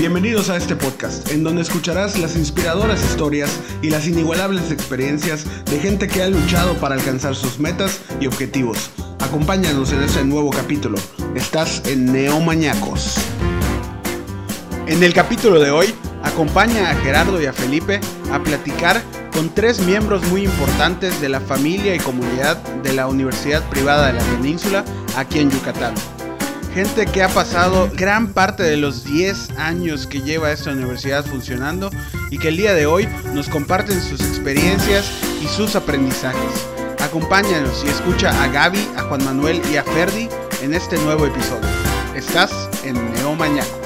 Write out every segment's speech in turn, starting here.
Bienvenidos a este podcast, en donde escucharás las inspiradoras historias y las inigualables experiencias de gente que ha luchado para alcanzar sus metas y objetivos. Acompáñanos en este nuevo capítulo. Estás en Neomañacos. En el capítulo de hoy, acompaña a Gerardo y a Felipe a platicar con tres miembros muy importantes de la familia y comunidad de la Universidad Privada de la Península aquí en Yucatán gente que ha pasado gran parte de los 10 años que lleva esta universidad funcionando y que el día de hoy nos comparten sus experiencias y sus aprendizajes. Acompáñanos y escucha a Gaby, a Juan Manuel y a Ferdi en este nuevo episodio. Estás en Neomañacos.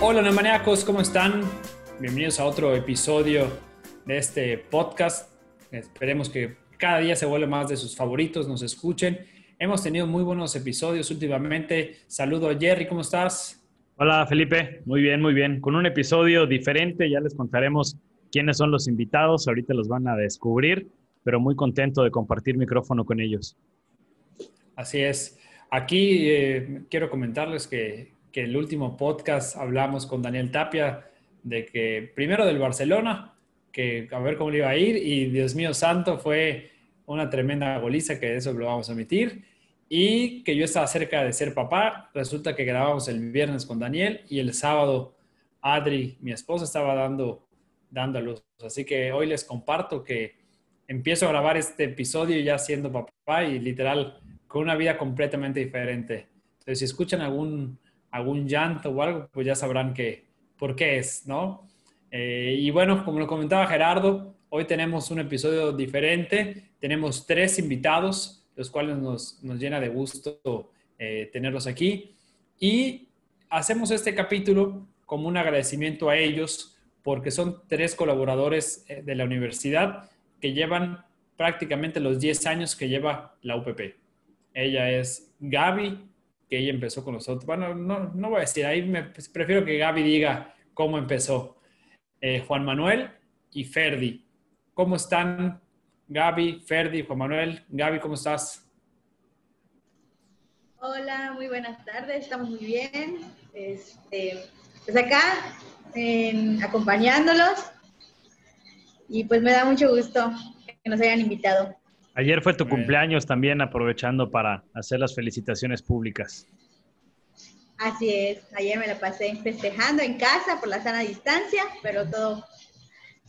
Hola Neomaníacos, ¿cómo están? Bienvenidos a otro episodio de este podcast. Esperemos que cada día se vuelva más de sus favoritos, nos escuchen. Hemos tenido muy buenos episodios últimamente. Saludo a Jerry, ¿cómo estás? Hola Felipe, muy bien, muy bien. Con un episodio diferente, ya les contaremos quiénes son los invitados, ahorita los van a descubrir, pero muy contento de compartir micrófono con ellos. Así es. Aquí eh, quiero comentarles que, que el último podcast hablamos con Daniel Tapia de que primero del Barcelona, que a ver cómo le iba a ir y Dios mío santo fue una tremenda goliza que eso lo vamos a omitir y que yo estaba cerca de ser papá, resulta que grabamos el viernes con Daniel y el sábado Adri, mi esposa, estaba dando, dando a luz. Así que hoy les comparto que empiezo a grabar este episodio ya siendo papá y literal con una vida completamente diferente. Entonces, si escuchan algún, algún llanto o algo, pues ya sabrán que, por qué es, ¿no? Eh, y bueno, como lo comentaba Gerardo, hoy tenemos un episodio diferente. Tenemos tres invitados, los cuales nos, nos llena de gusto eh, tenerlos aquí. Y hacemos este capítulo como un agradecimiento a ellos porque son tres colaboradores eh, de la universidad que llevan prácticamente los 10 años que lleva la UPP. Ella es Gaby, que ella empezó con nosotros. Bueno, no, no voy a decir, ahí prefiero que Gaby diga cómo empezó. Eh, Juan Manuel y Ferdi. ¿Cómo están Gaby, Ferdi, Juan Manuel? Gaby, ¿cómo estás? Hola, muy buenas tardes, estamos muy bien. Este, pues acá, acompañándolos. Y pues me da mucho gusto que nos hayan invitado. Ayer fue tu cumpleaños también, aprovechando para hacer las felicitaciones públicas. Así es, ayer me la pasé festejando en casa por la sana distancia, pero todo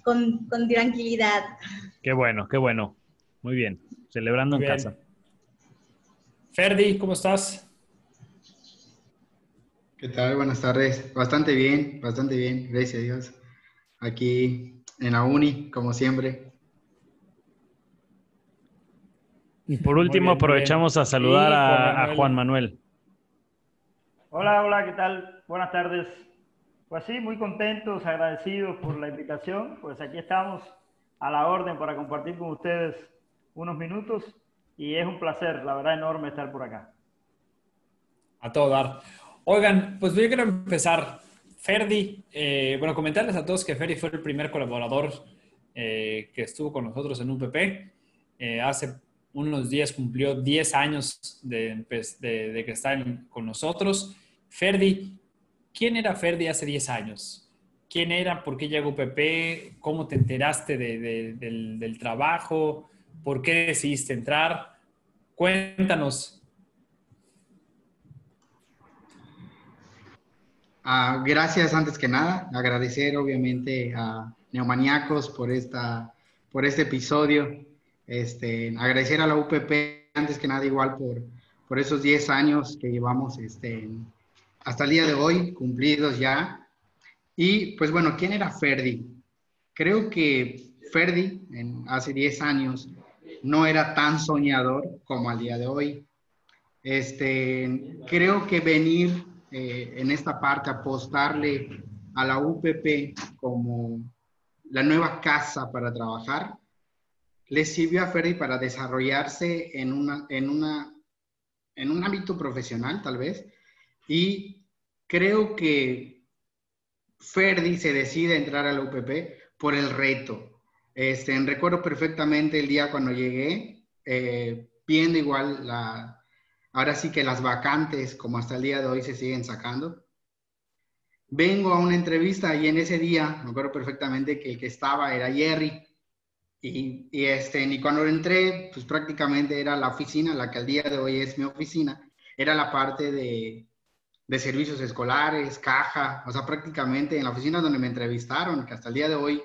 con, tranquilidad. Qué bueno, qué bueno. Muy bien, celebrando en casa. Ferdi, ¿cómo estás? ¿Qué tal? Buenas tardes. Bastante bien, bastante bien, gracias a Dios. Aquí en la uni, como siempre. Y por último, aprovechamos a saludar a Juan Manuel. Hola, hola, ¿qué tal? Buenas tardes. Pues sí, muy contentos, agradecidos por la invitación. Pues aquí estamos a la orden para compartir con ustedes unos minutos y es un placer, la verdad, enorme estar por acá. A todo dar. Oigan, pues yo quiero empezar. Ferdi, eh, bueno, comentarles a todos que Ferdi fue el primer colaborador eh, que estuvo con nosotros en UPP. Eh, hace unos días cumplió 10 años de, de que está con nosotros. Ferdi, ¿quién era Ferdi hace 10 años? ¿Quién era? ¿Por qué llegó PP? ¿Cómo te enteraste del, trabajo? ¿Por qué decidiste entrar? Cuéntanos. Ah, gracias antes que nada, agradecer obviamente a Neomaniacos por, esta, por este episodio, este, agradecer a la UPP antes que nada igual por, por esos 10 años que llevamos este, hasta el día de hoy, cumplidos ya. Y pues bueno, ¿quién era Ferdi? Creo que Ferdi en, hace 10 años no era tan soñador como al día de hoy. Este, creo que venir eh, en esta parte, apostarle a la UPP como la nueva casa para trabajar, le sirvió a Ferdi para desarrollarse en, una, en, una, en un ámbito profesional, tal vez, y creo que Ferdi se decide entrar a la UPP por el reto. Este, recuerdo perfectamente el día cuando llegué, eh, viendo igual la, ahora sí que las vacantes, como hasta el día de hoy se siguen sacando. Vengo a una entrevista y en ese día, me acuerdo perfectamente que el que estaba era Jerry. Y, y, este, y cuando entré, pues prácticamente era la oficina, la que al día de hoy es mi oficina, era la parte de, de servicios escolares, caja, o sea, prácticamente en la oficina donde me entrevistaron, que hasta el día de hoy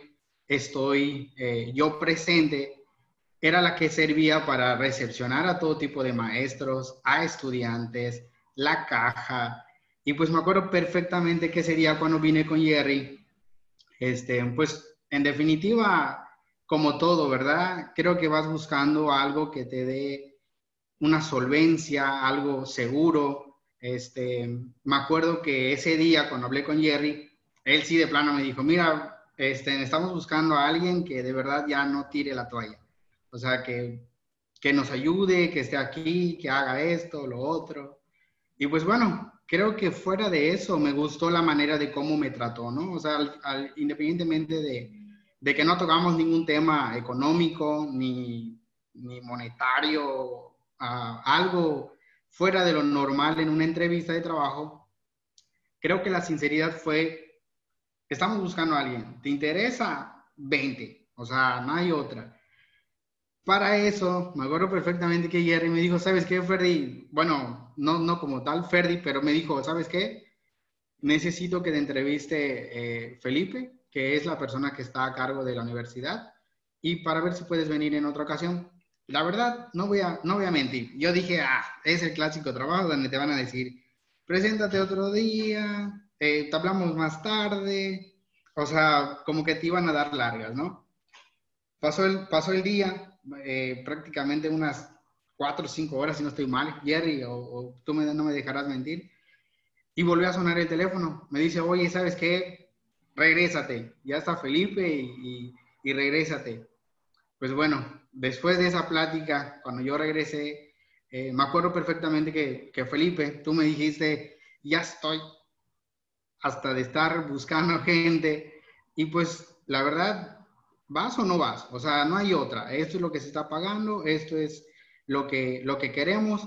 estoy eh, yo presente, era la que servía para recepcionar a todo tipo de maestros, a estudiantes, la caja. Y pues me acuerdo perfectamente que sería cuando vine con Jerry. Este, pues en definitiva, como todo, ¿verdad? Creo que vas buscando algo que te dé una solvencia, algo seguro, este, me acuerdo que ese día cuando hablé con Jerry, él sí de plano me dijo, mira, este, estamos buscando a alguien que de verdad ya no tire la toalla. O sea, que, que nos ayude, que esté aquí, que haga esto, lo otro. Y pues bueno, creo que fuera de eso me gustó la manera de cómo me trató, ¿no? O sea, independientemente de, de, que no tocamos ningún tema económico ni, ni monetario, uh, algo fuera de lo normal en una entrevista de trabajo, creo que la sinceridad fue, estamos buscando a alguien, ¿te interesa? 20, o sea, no hay otra. Para eso, me acuerdo perfectamente que Jerry me dijo, ¿sabes qué, Ferdi? Bueno, no, no como tal Ferdi, pero me dijo, ¿sabes qué? Necesito que te entreviste eh, Felipe, que es la persona que está a cargo de la universidad, y para ver si puedes venir en otra ocasión la verdad, no voy, a, no voy a mentir. Yo dije, ah, es el clásico trabajo donde te van a decir, preséntate otro día, eh, te hablamos más tarde. O sea, como que te iban a dar largas, ¿no? Pasó el, pasó el día, eh, prácticamente unas cuatro o cinco horas, si no estoy mal, Jerry, o, tú me, no me dejarás mentir. Y volvió a sonar el teléfono. Me dice, oye, ¿sabes qué? Regrésate. Ya está Felipe y, y, y regrésate. Pues bueno, después de esa plática, cuando yo regresé, eh, me acuerdo perfectamente que, que, Felipe, tú me dijiste, ya estoy hasta de estar buscando gente y pues la verdad, ¿vas o no vas? O sea, no hay otra. Esto es lo que se está pagando, esto es lo que, lo que queremos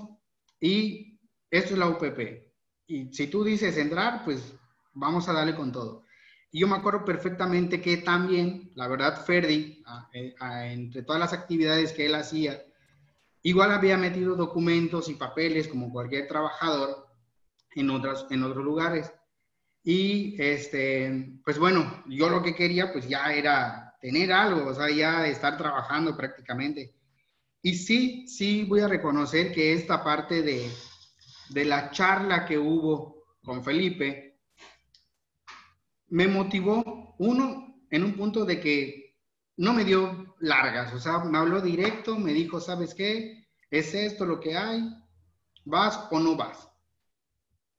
y esto es la UPP. Y si tú dices entrar, pues vamos a darle con todo. Y yo me acuerdo perfectamente que también, la verdad, Ferdi, eh, entre todas las actividades que él hacía, igual había metido documentos y papeles como cualquier trabajador en, otras, en otros lugares. Y, este, pues bueno, yo lo que quería, pues ya era tener algo, o sea, ya estar trabajando prácticamente. Y sí, sí voy a reconocer que esta parte de, de la charla que hubo con Felipe, me motivó, uno, en un punto de que no me dio largas, o sea, me habló directo, me dijo, ¿sabes qué? Es esto lo que hay, vas o no vas.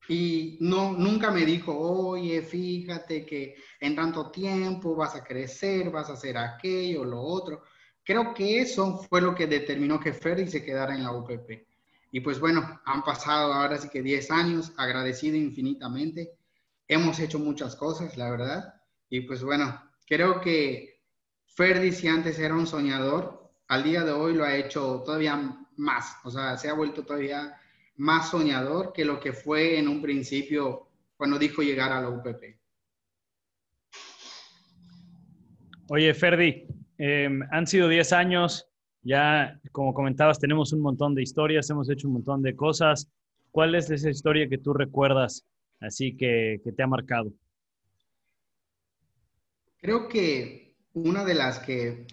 Y no, nunca me dijo, oye, fíjate que en tanto tiempo vas a crecer, vas a hacer aquello, lo otro. Creo que eso fue lo que determinó que Ferdi se quedara en la UPP. Y pues bueno, han pasado ahora sí que 10 años, agradecido infinitamente hemos hecho muchas cosas, la verdad. Y pues bueno, creo que Ferdi, si antes era un soñador, al día de hoy lo ha hecho todavía más, o sea, se ha vuelto todavía más soñador que lo que fue en un principio cuando dijo llegar a la UPP. Oye, Ferdi, em, han sido 10 años, ya como comentabas, tenemos un montón de historias, hemos hecho un montón de cosas. ¿Cuál es esa historia que tú recuerdas así que, te ha marcado? Creo que una de las que,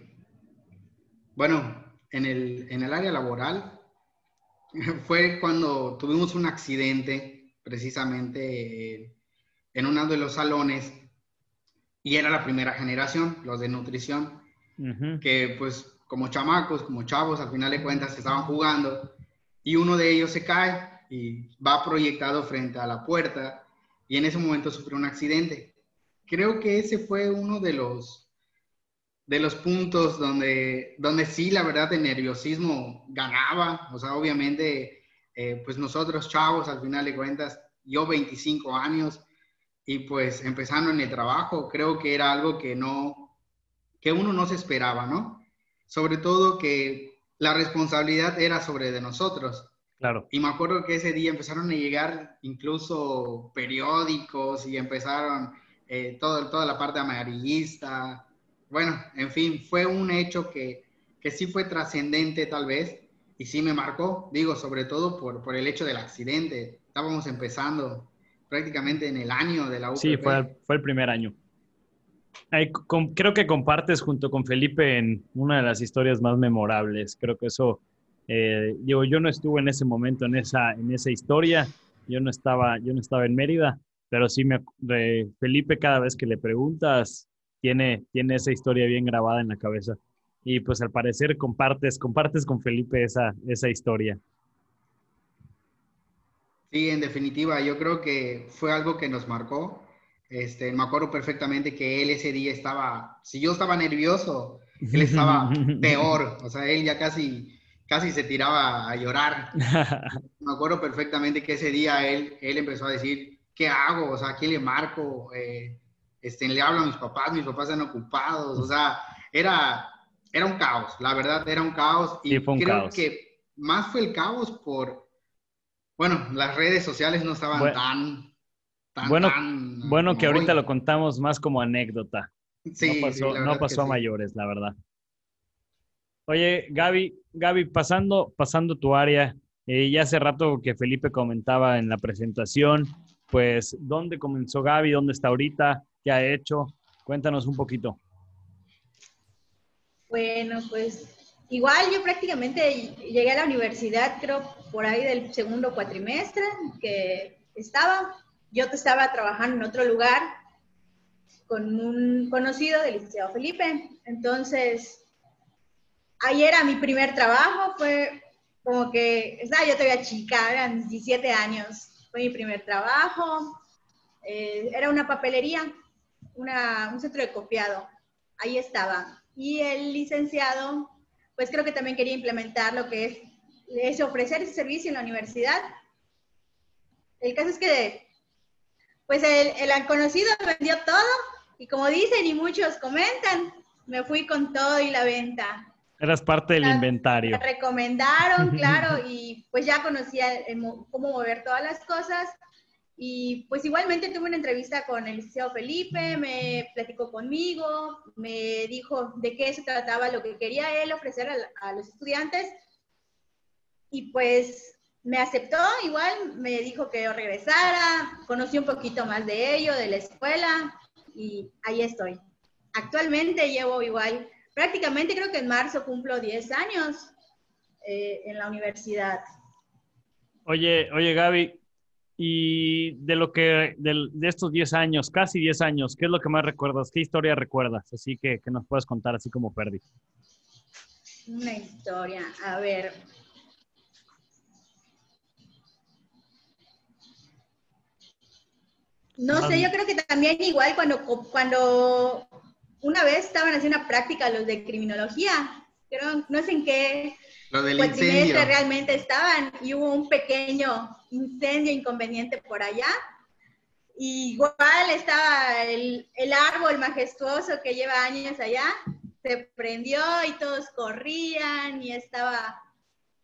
bueno, en el, en el área laboral fue cuando tuvimos un accidente precisamente en uno de los salones y era la primera generación, los de nutrición, que pues como chamacos, como chavos, al final de cuentas estaban jugando y uno de ellos se cae y va proyectado frente a la puerta y en ese momento sufrió un accidente. Creo que ese fue uno de los, de los puntos donde, donde sí, la verdad, el nerviosismo ganaba. O sea, obviamente, eh, pues nosotros chavos, al final de cuentas, yo 25 años y pues empezando en el trabajo, creo que era algo que no, que uno no se esperaba, ¿no? Sobre todo que la responsabilidad era sobre de nosotros. Claro. Y me acuerdo que ese día empezaron a llegar incluso periódicos y empezaron eh, todo, toda la parte amarillista. Bueno, en fin, fue un hecho que, que sí fue trascendente tal vez y sí me marcó, digo, sobre todo por, por el hecho del accidente. Estábamos empezando prácticamente en el año de la UPP. Sí, fue, el- fue el primer año. Com- creo que compartes junto con Felipe en una de las historias más memorables. Creo que eso, eh, digo, yo no estuve en ese momento, en esa, en esa historia. Yo no estaba, yo no estaba en Mérida, pero sí me, de Felipe cada vez que le preguntas, tiene, tiene esa historia bien grabada en la cabeza. Y pues al parecer compartes, compartes con Felipe esa, esa historia. Sí, en definitiva, yo creo que fue algo que nos marcó. Este, me acuerdo perfectamente que él ese día estaba, si yo estaba nervioso, él estaba peor, o sea, él ya casi, casi se tiraba a llorar. Me acuerdo perfectamente que ese día él, él empezó a decir, ¿qué hago? O sea, ¿a quién le marco? Eh, este, le hablo a mis papás, mis papás están ocupados, o sea, era, era un caos, la verdad, era un caos. Y Sí, fue un creo caos. que más fue el caos por, bueno, las redes sociales no estaban Bueno, tan, tan, bueno, tan Bueno, que ahorita lo contamos más como anécdota. Sí, no pasó, no a sí. mayores, la verdad. Oye, Gaby, Gaby, pasando, pasando tu área, eh, ya hace rato que Felipe comentaba en la presentación, pues, ¿dónde comenzó Gaby? ¿Dónde está ahorita? ¿Qué ha hecho? Cuéntanos un poquito. Bueno, pues igual yo prácticamente llegué a la universidad, creo, por ahí del segundo cuatrimestre que estaba. Yo estaba trabajando en otro lugar con un conocido del Liceo Felipe. Entonces, ahí era mi primer trabajo, fue como que, estaba yo todavía chica, eran 17 años, fue mi primer trabajo. Eh, era una papelería, una, un centro de copiado, ahí estaba. Y el licenciado, pues creo que también quería implementar lo que es, ofrecer ese servicio en la universidad. El caso es que, pues el, el conocido vendió todo y como dicen y muchos comentan, me fui con todo y la venta. Eras parte del Ah, inventario. Me recomendaron, claro, y pues ya conocía el mo- cómo mover todas las cosas. Y pues igualmente tuve una entrevista con el liceo Felipe, me platicó conmigo, me dijo de qué se trataba lo que quería él ofrecer a, la- a los estudiantes. Y pues me aceptó, igual me dijo que yo regresara, conocí un poquito más de ello, de la escuela, y ahí estoy. Actualmente llevo igual, prácticamente creo que en marzo cumplo 10 años eh, en la universidad. Oye, oye, Gaby, y de lo que, del- de estos 10 años, casi 10 años, ¿qué es lo que más recuerdas? ¿Qué historia recuerdas? Así que, que nos puedes contar así como perdí. Una historia, a ver. No sé, yo creo que también igual cuando, cuando una vez estaban haciendo una práctica los de criminología, creo, no sé en qué Lo del incendio. cuatrimestre realmente estaban y hubo un pequeño incendio inconveniente por allá. Igual estaba el, el árbol majestuoso que lleva años allá, se prendió y todos corrían y estaba,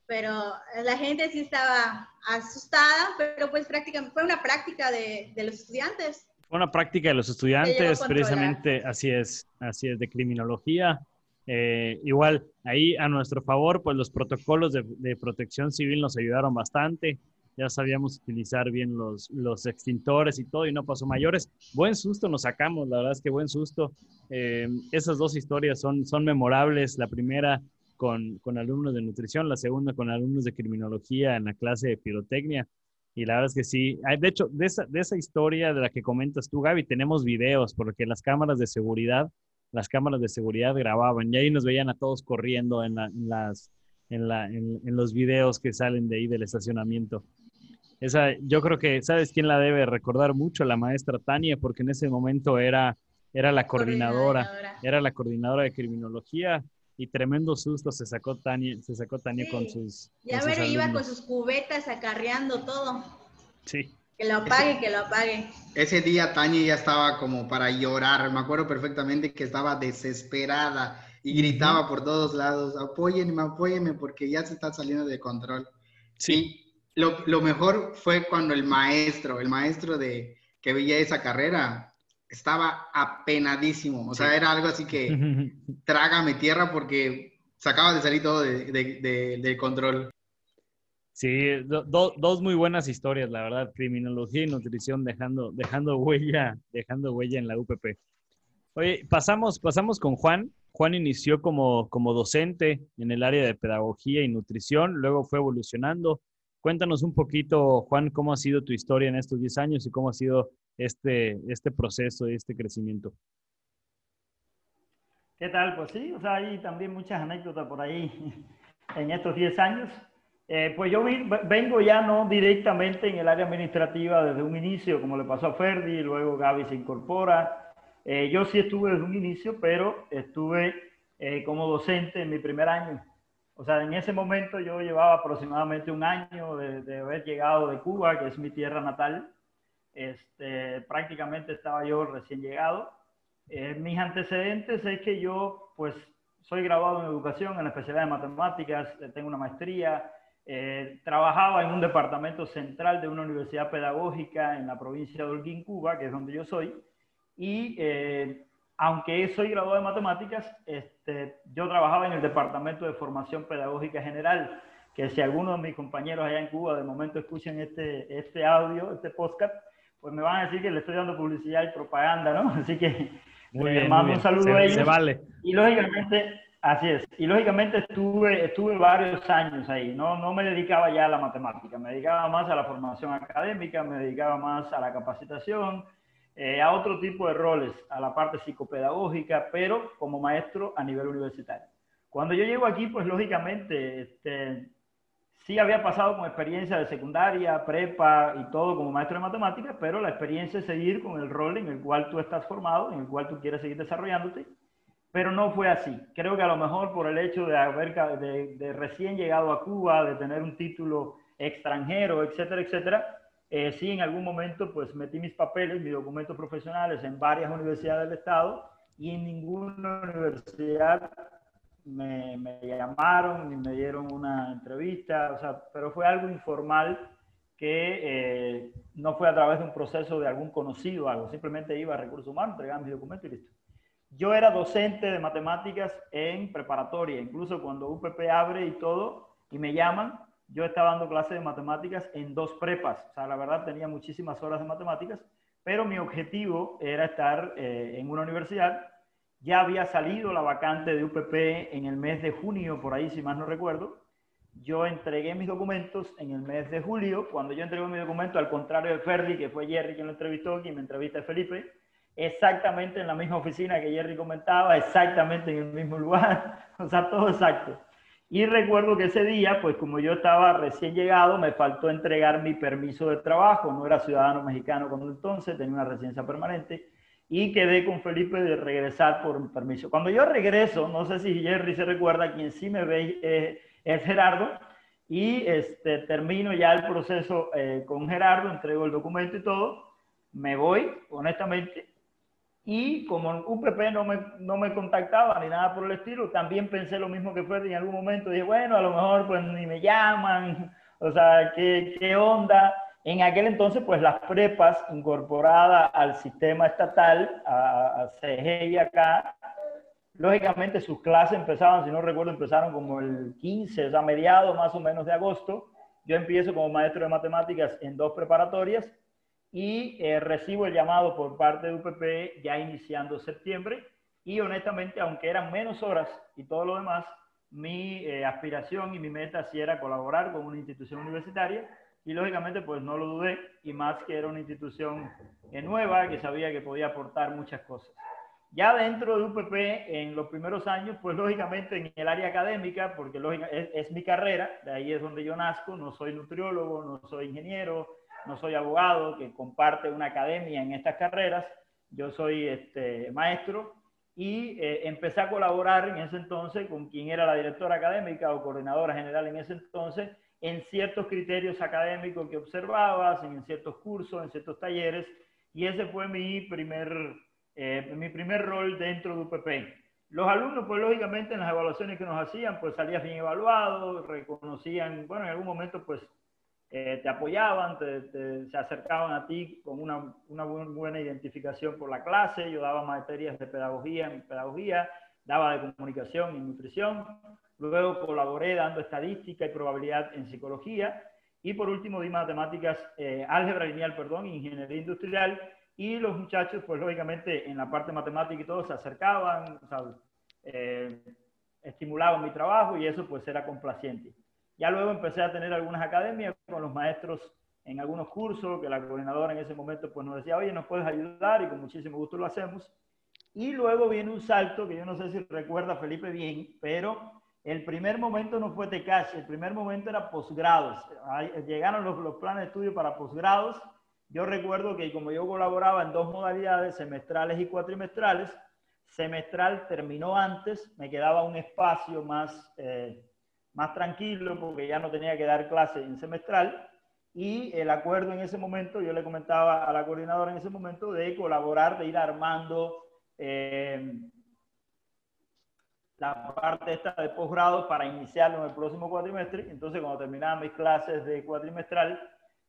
pero la gente sí estaba asustada, pero pues prácticamente fue una práctica de, de los estudiantes. Una práctica de los estudiantes, precisamente así es, así es, de criminología. Eh, igual, ahí a nuestro favor, pues los protocolos de, de protección civil nos ayudaron bastante. Ya sabíamos utilizar bien los, los extintores y todo, y no pasó mayores. Buen susto nos sacamos, la verdad es que buen susto. Eh, esas dos historias son, son memorables. La primera con, con alumnos de nutrición, la segunda con alumnos de criminología en la clase de pirotecnia. Y la verdad es que sí. De hecho, de esa, de esa historia de la que comentas tú, Gaby, tenemos videos, porque las cámaras de seguridad, las cámaras de seguridad grababan y ahí nos veían a todos corriendo en, la- en las, en, la, en, en los videos que salen de ahí del estacionamiento. Esa, yo creo que, ¿sabes quién la debe recordar mucho? La maestra Tania, porque en ese momento era, era la coordinadora, Coordinadora. era la coordinadora de criminología y tremendo susto se sacó Tania, se sacó Tania Sí. con sus. Ya con sus ver, iba con sus cubetas acarreando todo. Sí. Que lo apague, que lo apague. Ese día Tania ya estaba como para llorar. Me acuerdo perfectamente que estaba desesperada. y gritaba por todos lados, apóyenme, apóyenme, porque ya se está saliendo de control. Sí. lo, lo, mejor fue cuando el maestro, el maestro de que veía esa carrera, estaba apenadísimo. O sea, era algo así que trágame tierra porque se acaba de salir todo de, de, de, control. Sí, dos muy buenas historias, la verdad. Criminología y nutrición dejando, dejando huella, dejando huella en la UPP. Oye, pasamos, pasamos con Juan. Juan inició como, como docente en el área de pedagogía y nutrición, luego fue evolucionando. Cuéntanos un poquito, Juan, cómo ha sido tu historia en estos 10 años y cómo ha sido este, este proceso y este crecimiento. ¿Qué tal? Pues sí, o sea, hay también muchas anécdotas por ahí en estos 10 años. Eh, pues yo vengo ya no directamente en el área administrativa desde un inicio, como le pasó a Ferdi, luego Gaby se incorpora, eh, yo sí estuve desde un inicio, pero estuve eh, como docente en mi primer año. O sea, en ese momento yo llevaba aproximadamente un año de, haber llegado de Cuba, que es mi tierra natal. Este, prácticamente estaba yo recién llegado. Eh, mis antecedentes es que yo, pues, soy graduado en educación, en la especialidad de matemáticas, tengo una maestría, trabajaba en un departamento central de una universidad pedagógica en la provincia de Holguín, Cuba, que es donde yo soy, y eh, aunque soy graduado de matemáticas, este, yo trabajaba en el Departamento de Formación Pedagógica General, que si alguno de mis compañeros allá en Cuba de momento escuchan este, este audio, este podcast, pues me van a decir que le estoy dando publicidad y propaganda, ¿no? Así que muy bien, mando un saludo a ellos. Se vale. Y lógicamente, así es, y lógicamente estuve, estuve varios años ahí, no, no me dedicaba ya a la matemática, me dedicaba más a la formación académica, me dedicaba más a la capacitación, eh, a otro tipo de roles, a la parte psicopedagógica, pero como maestro a nivel universitario. Cuando yo llego aquí, pues lógicamente, este, sí había pasado con experiencia de secundaria, prepa y todo como maestro de matemáticas, pero la experiencia es seguir con el rol en el cual tú estás formado, en el cual tú quieres seguir desarrollándote, pero no fue así. Creo que a lo mejor por el hecho de haber de, recién llegado a Cuba, de tener un título extranjero, etcétera, etcétera, eh, sí, en algún momento pues metí mis papeles, mis documentos profesionales en varias universidades del estado y en ninguna universidad me, me llamaron ni me dieron una entrevista, o sea, pero fue algo informal que eh, no fue a través de un proceso de algún conocido, algo, simplemente iba a recursos humanos, entregaba mis documentos y listo. Yo era docente de matemáticas en preparatoria, incluso cuando UPP abre y todo, y me llaman, yo estaba dando clases de matemáticas en dos prepas. O sea, la verdad tenía muchísimas horas de matemáticas, pero mi objetivo era estar eh, en una universidad. Ya había salido la vacante de UPP en el mes de junio, por ahí, si más no recuerdo. Yo entregué mis documentos en el mes de julio. Cuando yo entregué mi documento, al contrario de Ferdi, que fue Jerry quien lo entrevistó, quien me entrevista Felipe, exactamente en la misma oficina que Jerry comentaba, exactamente en el mismo lugar, o sea, todo exacto. Y recuerdo que ese día, pues como yo estaba recién llegado, me faltó entregar mi permiso de trabajo. No era ciudadano mexicano cuando entonces, tenía una residencia permanente. Y quedé con Felipe de regresar por permiso. Cuando yo regreso, no sé si Jerry se recuerda, quien sí me ve eh, es Gerardo. Y este, termino ya el proceso eh, con Gerardo, entrego el documento y todo. Me voy, honestamente, y como UPP no me, no me contactaba ni nada por el estilo, también pensé lo mismo que fue en algún momento. Dije, bueno, a lo mejor pues ni me llaman, o sea, ¿qué, qué onda? En aquel entonces, pues las prepas incorporadas al sistema estatal, a, a CG y acá, lógicamente sus clases empezaban, si no recuerdo, empezaron como el 15, o sea, mediados más o menos de agosto. Yo empiezo como maestro de matemáticas en dos preparatorias y eh, recibo el llamado por parte de UPP ya iniciando septiembre y honestamente, aunque eran menos horas y todo lo demás, mi eh, aspiración y mi meta sí era colaborar con una institución universitaria y lógicamente pues no lo dudé y más que era una institución nueva que sabía que podía aportar muchas cosas. Ya dentro de UPP, en los primeros años, pues lógicamente en el área académica, porque es, es mi carrera, de ahí es donde yo nazco, no soy nutriólogo, no soy ingeniero, no soy abogado que comparte una academia en estas carreras, yo soy este, maestro y eh, empecé a colaborar en ese entonces con quien era la directora académica o coordinadora general en ese entonces en ciertos criterios académicos que observabas, en ciertos cursos, en ciertos talleres, y ese fue mi primer, eh, mi primer rol dentro de UPP. Los alumnos, pues lógicamente en las evaluaciones que nos hacían, pues salías bien evaluado, reconocían, bueno, en algún momento pues eh, te apoyaban, se acercaban a ti con una, una buena identificación por la clase, yo daba materias de pedagogía en pedagogía, daba de comunicación y nutrición, luego colaboré dando estadística y probabilidad en psicología, y por último di matemáticas, eh, álgebra lineal, perdón, ingeniería industrial, y los muchachos, pues lógicamente en la parte matemática y todo se acercaban, o sea, eh, estimulaban mi trabajo y eso pues era complaciente. Ya luego empecé a tener algunas academias con los maestros en algunos cursos, que la coordinadora en ese momento pues nos decía, oye, nos puedes ayudar y con muchísimo gusto lo hacemos. Y luego viene un salto que yo no sé si recuerda Felipe bien, pero el primer momento no fue TECASH, el primer momento era posgrados. Llegaron los, los planes de estudio para posgrados. Yo recuerdo que como yo colaboraba en dos modalidades, semestrales y cuatrimestrales, semestral terminó antes, me quedaba un espacio más... Eh, más tranquilo porque ya no tenía que dar clase en semestral y el acuerdo en ese momento, yo le comentaba a la coordinadora en ese momento de colaborar, de ir armando eh, la parte esta de posgrado para iniciarlo en el próximo cuatrimestre. Entonces, cuando terminaba mis clases de cuatrimestral,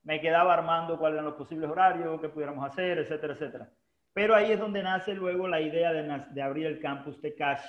me quedaba armando cuáles eran los posibles horarios, qué pudiéramos hacer, etcétera, etcétera. Pero ahí es donde nace luego la idea de, de abrir el campus de Cash,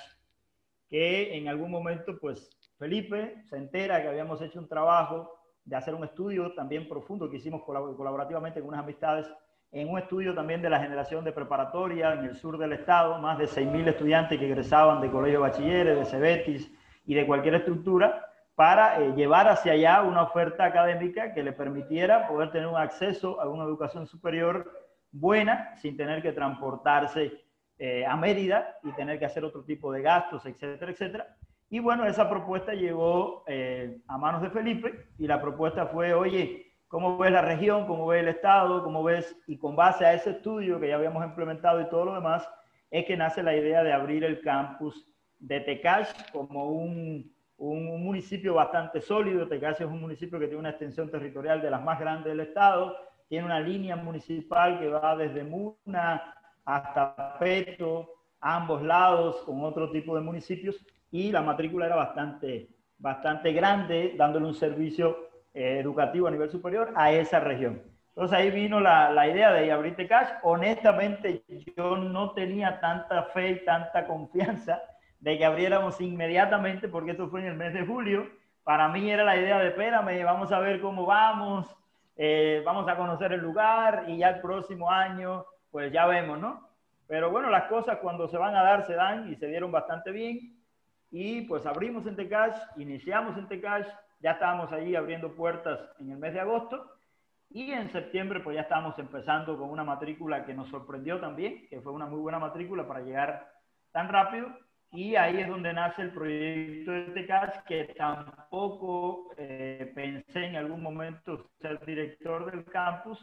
que en algún momento, pues, Felipe se entera que habíamos hecho un trabajo de hacer un estudio también profundo que hicimos colaborativamente con unas amistades en un estudio también de la generación de preparatoria en el sur del estado, más de 6.000 estudiantes que egresaban de colegio de bachilleres, de Cebetis y de cualquier estructura, para eh, llevar hacia allá una oferta académica que le permitiera poder tener un acceso a una educación superior buena sin tener que transportarse eh, a Mérida y tener que hacer otro tipo de gastos, etcétera, etcétera. Y bueno, esa propuesta llegó eh, a manos de Felipe y la propuesta fue, oye, ¿cómo ves la región? ¿Cómo ves el Estado? ¿Cómo ves? Y con base a ese estudio que ya habíamos implementado y todo lo demás, es que nace la idea de abrir el campus de Tecash como un, un municipio bastante sólido. Tecash es un municipio que tiene una extensión territorial de las más grandes del Estado, tiene una línea municipal que va desde Muna hasta Peto, ambos lados, con otro tipo de municipios y la matrícula era bastante, bastante grande, dándole un servicio eh, educativo a nivel superior a esa región. Entonces ahí vino la, la idea de abrirte cash. Honestamente, yo no tenía tanta fe y tanta confianza de que abriéramos inmediatamente, porque esto fue en el mes de julio. Para mí era la idea de, espérame, vamos a ver cómo vamos, eh, vamos a conocer el lugar y ya el próximo año, pues ya vemos, ¿no? Pero bueno, las cosas cuando se van a dar se dan y se dieron bastante bien. Y pues abrimos en Tecash, iniciamos en Tecash, ya estábamos allí abriendo puertas en el mes de agosto y en septiembre pues ya estábamos empezando con una matrícula que nos sorprendió también, que fue una muy buena matrícula para llegar tan rápido y ahí es donde nace el proyecto de Tecash que tampoco eh, pensé en algún momento ser director del campus,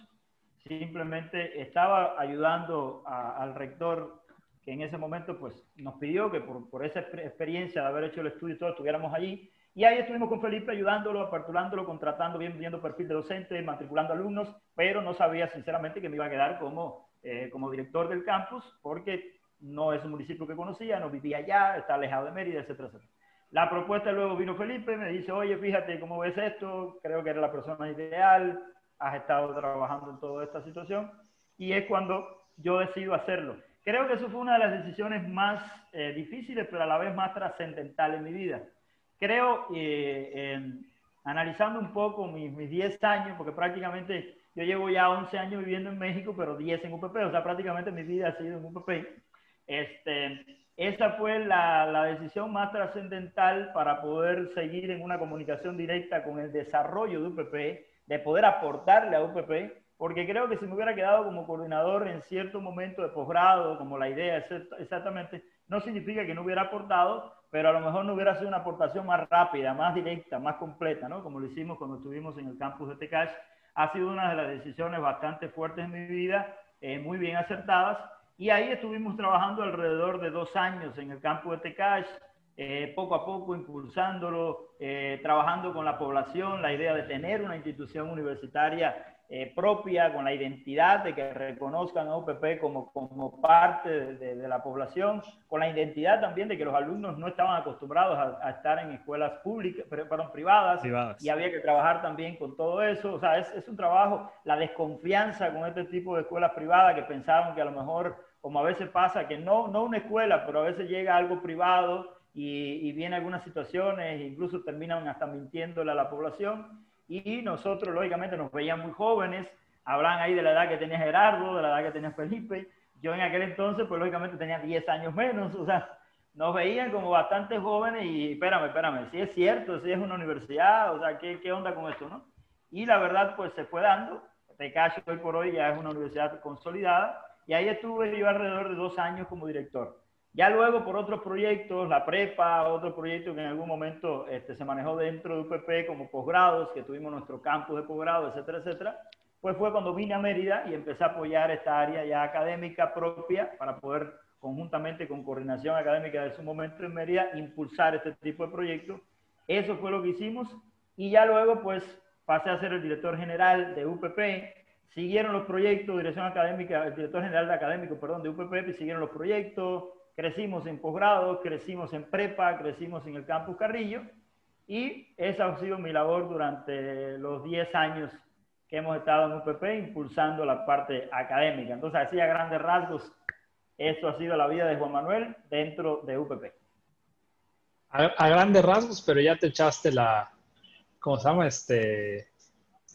simplemente estaba ayudando a, al rector que en ese momento pues, nos pidió que por, por, esa experiencia de haber hecho el estudio y todo, estuviéramos allí. Y ahí estuvimos con Felipe ayudándolo, aperturándolo, contratando, bien, viendo perfil de docente, matriculando alumnos, pero no sabía sinceramente que me iba a quedar como, eh, como director del campus, porque no es un municipio que conocía, no vivía allá, está alejado de Mérida, etcétera. La propuesta luego vino Felipe, me dice, oye, fíjate cómo ves esto, creo que eres la persona ideal, has estado trabajando en toda esta situación, y es cuando yo decido hacerlo. Creo que eso fue una de las decisiones más eh, difíciles, pero a la vez más trascendentales en mi vida. Creo, eh, analizando un poco mis, mis 10 años, porque prácticamente yo llevo ya 11 años viviendo en México, pero 10 en UPP, o sea, prácticamente mi vida ha sido en UPP. Este, esa fue la, la decisión más trascendental para poder seguir en una comunicación directa con el desarrollo de UPP, de poder aportarle a UPP porque creo que si me hubiera quedado como coordinador en cierto momento de posgrado, como la idea exactamente, no significa que no hubiera aportado, pero a lo mejor no hubiera sido una aportación más rápida, más directa, más completa, ¿no? Como lo hicimos cuando estuvimos en el campus de Tecash. Ha sido una de las decisiones bastante fuertes en mi vida, eh, muy bien acertadas, y ahí estuvimos trabajando alrededor de dos años en el campus de Tecash, eh, poco a poco impulsándolo, eh, trabajando con la población, la idea de tener una institución universitaria eh, propia, con la identidad de que reconozcan a UPP como, como parte de, la población, con la identidad también de que los alumnos no estaban acostumbrados a, estar en escuelas públicas, perdón, privadas, y había que trabajar también con todo eso. O sea, es, es un trabajo, la desconfianza con este tipo de escuelas privadas que pensaban que a lo mejor, como a veces pasa, que no, no una escuela, pero a veces llega algo privado y, y viene algunas situaciones, incluso terminan hasta mintiéndole a la población y nosotros, lógicamente, nos veían muy jóvenes, hablan ahí de la edad que tenía Gerardo, de la edad que tenía Felipe. Yo en aquel entonces, pues lógicamente tenía 10 años menos, o sea, nos veían como bastante jóvenes y espérame, espérame, si es cierto, si es una universidad, o sea, ¿qué, qué onda con esto, no? Y la verdad, pues se fue dando. Tecacho hoy por hoy ya es una universidad consolidada y ahí estuve yo alrededor de dos años como director. Ya luego por otros proyectos, la prepa, otro proyecto que en algún momento este, se manejó dentro de UPP como posgrados, que tuvimos nuestro campus de posgrado, etcétera, etcétera, pues fue cuando vine a Mérida y empecé a apoyar esta área ya académica propia para poder conjuntamente con coordinación académica de su momento en Mérida impulsar este tipo de proyectos. Eso fue lo que hicimos y ya luego pues pasé a ser el director general de UPP. Siguieron los proyectos, dirección académica, el director general de académico, perdón, de UPP, siguieron los proyectos, crecimos en posgrado, crecimos en prepa, crecimos en el campus Carrillo y esa ha sido mi labor durante los 10 años que hemos estado en UPP impulsando la parte académica. Entonces, así a grandes rasgos, esto ha sido la vida de Juan Manuel dentro de UPP. A, grandes rasgos, pero ya te echaste la, ¿cómo se llama? Este,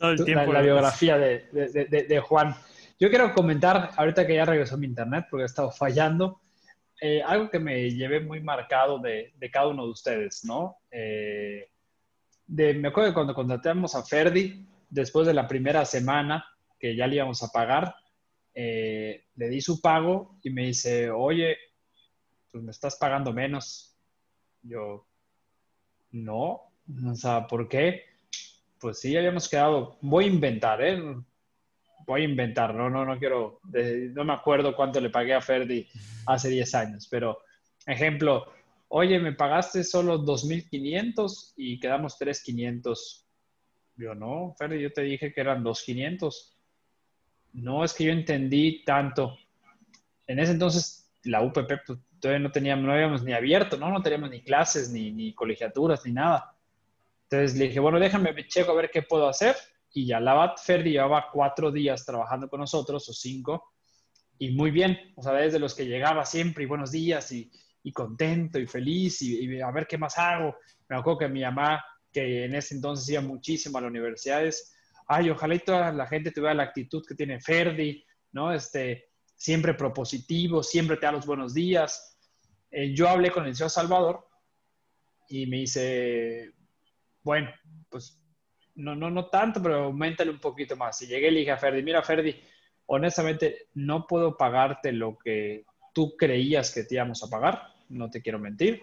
la, biografía de, de, de, Juan. Yo quiero comentar, ahorita que ya regresó mi internet, porque ha estado fallando, eh, algo que me llevé muy marcado de, cada uno de ustedes, ¿no? Eh, me acuerdo que cuando contratamos a Ferdi, después de la primera semana que ya le íbamos a pagar, eh, le di su pago y me dice, oye, pues me estás pagando menos. Yo, no, o sea, ¿por qué? Pues sí, habíamos quedado, voy a inventar, ¿eh? Voy a inventar, no, no, no quiero, no me acuerdo cuánto le pagué a Ferdi hace 10 años, pero ejemplo, oye, me pagaste solo 2.500 y quedamos 3.500. Yo no, Ferdi, yo te dije que eran 2.500. No, es que yo entendí tanto. En ese entonces la UPP pues, todavía no teníamos, no habíamos ni abierto, ¿no? No teníamos ni clases, ni, ni colegiaturas, ni nada. Entonces le dije, bueno, déjame checo a ver qué puedo hacer y ya la Ferdi llevaba cuatro días trabajando con nosotros o cinco y muy bien, o sea, desde los que llegaba siempre y buenos días y, y contento y feliz y, a ver qué más hago. Me acuerdo que mi mamá, que en ese entonces iba muchísimo a las universidades, ay, ojalá y toda la gente tuviera la actitud que tiene Ferdi, ¿no? Este, siempre propositivo, siempre te da los buenos días. Eh, yo hablé con el señor Salvador y me dice, bueno, pues no, no, no tanto, pero aumentale un poquito más. Y llegué y le dije a Ferdi, mira Ferdi, honestamente no puedo pagarte lo que tú creías que te íbamos a pagar, no te quiero mentir,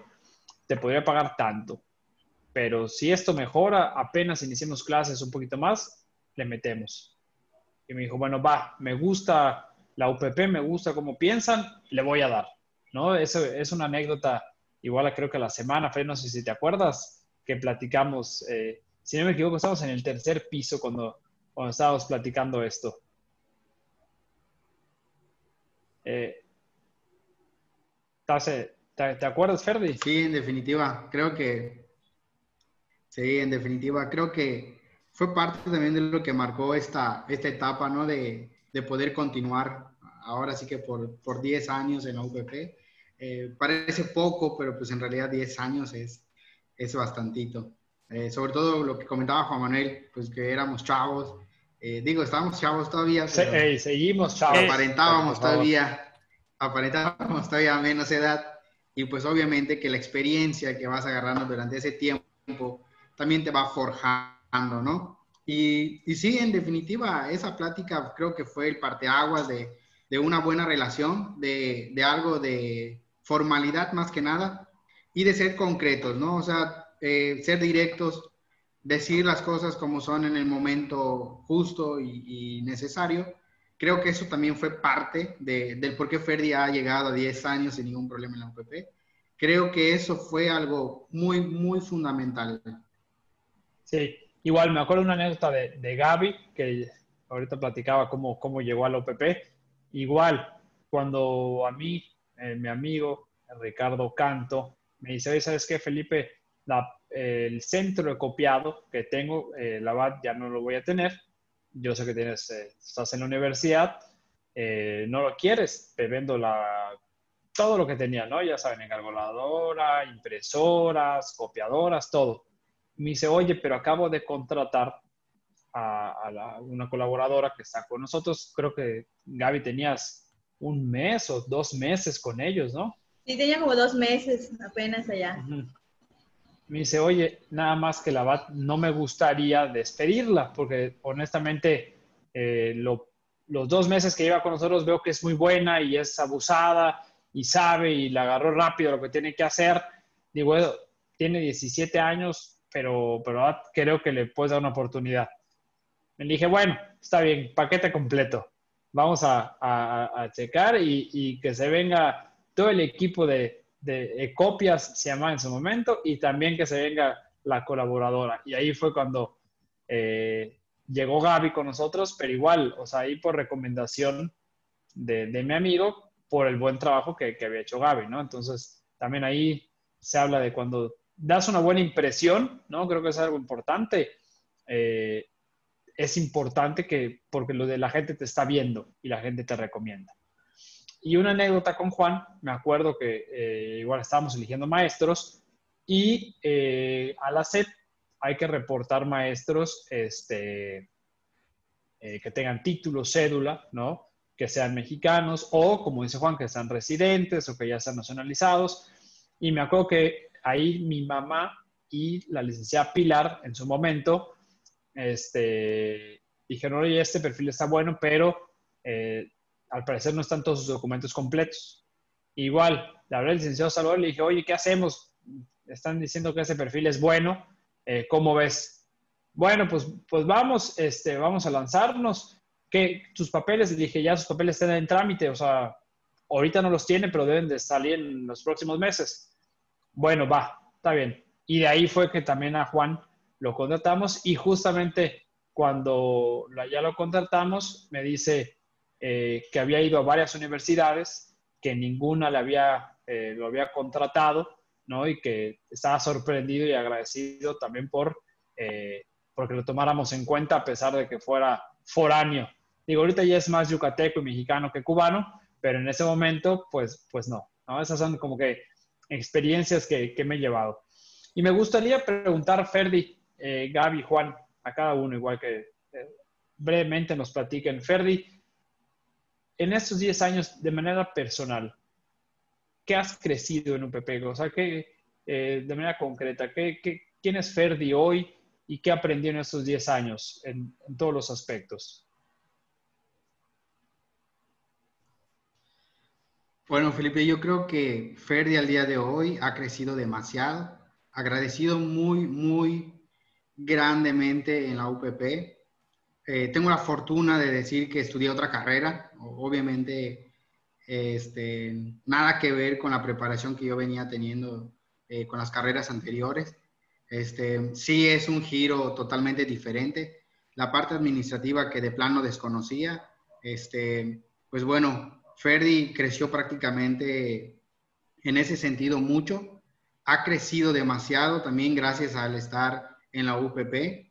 te podría pagar tanto, pero si esto mejora, apenas iniciemos clases un poquito más, le metemos. Y me dijo, bueno, va, me gusta la UPP, me gusta cómo piensan, le voy a dar. ¿No? Eso es una anécdota, igual creo que la semana, Fred, no sé si te acuerdas, que platicamos eh, si no me equivoco, estamos en el tercer piso cuando, cuando estábamos platicando esto. Eh, ¿te, acuerdas, Ferdi? Sí, en definitiva. Creo que. Sí, en definitiva. Creo que fue parte también de lo que marcó esta, esta etapa, ¿no? De, de poder continuar ahora sí que por, por 10 años en la UPP. Eh, parece poco, pero pues en realidad 10 años es, es bastantito. Eh, sobre todo lo que comentaba Juan Manuel, pues que éramos chavos. Eh, digo, estábamos chavos todavía. seguimos chavos. Aparentábamos todavía, aparentábamos todavía menos edad. Y pues obviamente que la experiencia que vas agarrando durante ese tiempo también te va forjando, ¿no? Y, y sí, en definitiva, esa plática creo que fue el parteaguas de, de una buena relación, de, de algo de formalidad más que nada y de ser concretos, ¿no? O sea, eh, ser directos, decir las cosas como son en el momento justo y, necesario. Creo que eso también fue parte del por qué Ferdi ha llegado a 10 años sin ningún problema en la UPP. Creo que eso fue algo muy, muy fundamental. Sí, igual me acuerdo una anécdota de, de Gaby, que ahorita platicaba cómo, cómo llegó al OPP. Igual, cuando a mí, eh, mi amigo Ricardo Canto, me dice, ¿sabes qué, Felipe? El centro de copiado que tengo, eh, la VAT ya no lo voy a tener. Yo sé que tienes, eh, estás en la universidad, no lo quieres, te vendo la, todo lo que tenía, ¿no? Ya saben, encargoladora, impresoras, copiadoras, todo. Me dice, oye, pero acabo de contratar a, una colaboradora que está con nosotros. Creo que Gaby tenías un mes o dos meses con ellos, ¿no? Sí, tenía como dos meses apenas allá. Me dice, oye, nada más que la VAT, no me gustaría despedirla, porque honestamente eh, los dos meses que lleva con nosotros veo que es muy buena y es abusada y sabe y la agarró rápido lo que tiene que hacer. Digo, tiene 17 años, pero, pero creo que le puedes dar una oportunidad. Me dije, bueno, está bien, paquete completo. Vamos a, checar y, que se venga todo el equipo de, copias, se llama en su momento, y también que se venga la colaboradora. Y ahí fue cuando eh, llegó Gaby con nosotros, pero igual, o sea, ahí por recomendación de, mi amigo, por el buen trabajo que, había hecho Gaby, ¿no? Entonces, también ahí se habla de cuando das una buena impresión, ¿no? Creo que es algo importante. Eh, es importante que, porque lo de la gente te está viendo y la gente te recomienda. Y una anécdota con Juan, me acuerdo que eh, igual estábamos eligiendo maestros y eh, a la SEP hay que reportar maestros este, eh, que tengan título, cédula, ¿no? Que sean mexicanos o, como dice Juan, que sean residentes o que ya sean nacionalizados. Y me acuerdo que ahí mi mamá y la licenciada Pilar en su momento este, dijeron, oye, este perfil está bueno, pero eh, al parecer no están todos sus documentos completos. Igual, le hablé al licenciado Salvador y le dije, oye, ¿qué hacemos? Están diciendo que ese perfil es bueno, eh, ¿cómo ves? Bueno, pues, pues vamos, este, vamos a lanzarnos. que tus papeles? Le dije, ya sus papeles están en trámite, o sea, ahorita no los tiene, pero deben de salir en los próximos meses. Bueno, va, está bien. Y de ahí fue que también a Juan lo contratamos y justamente cuando ya lo contratamos me dice eh, que había ido a varias universidades, que ninguna le había, eh, lo había contratado, ¿no? Y que estaba sorprendido y agradecido también por, eh, porque lo tomáramos en cuenta a pesar de que fuera foráneo. Digo, ahorita ya es más yucateco y mexicano que cubano, pero en ese momento, pues, pues no, ¿no? Esas son como que experiencias que, que me he llevado. Y me gustaría preguntar, Ferdi, eh, Gaby, Juan, a cada uno, igual que eh, brevemente nos platiquen. Ferdi, en estos 10 años, de manera personal, ¿qué has crecido en UPP? O sea, ¿qué, eh, de manera concreta, ¿qué, quién es Ferdi hoy y qué aprendió en estos 10 años en, en todos los aspectos? Bueno, Felipe, yo creo que Ferdi al día de hoy ha crecido demasiado, agradecido muy, muy grandemente en la UPP. Eh, tengo la fortuna de decir que estudié otra carrera, obviamente este, nada que ver con la preparación que yo venía teniendo eh, con las carreras anteriores. Este, sí es un giro totalmente diferente. La parte administrativa que de plano desconocía, este, pues bueno, Ferdi creció prácticamente en ese sentido mucho. Ha crecido demasiado también gracias al estar en la UPP.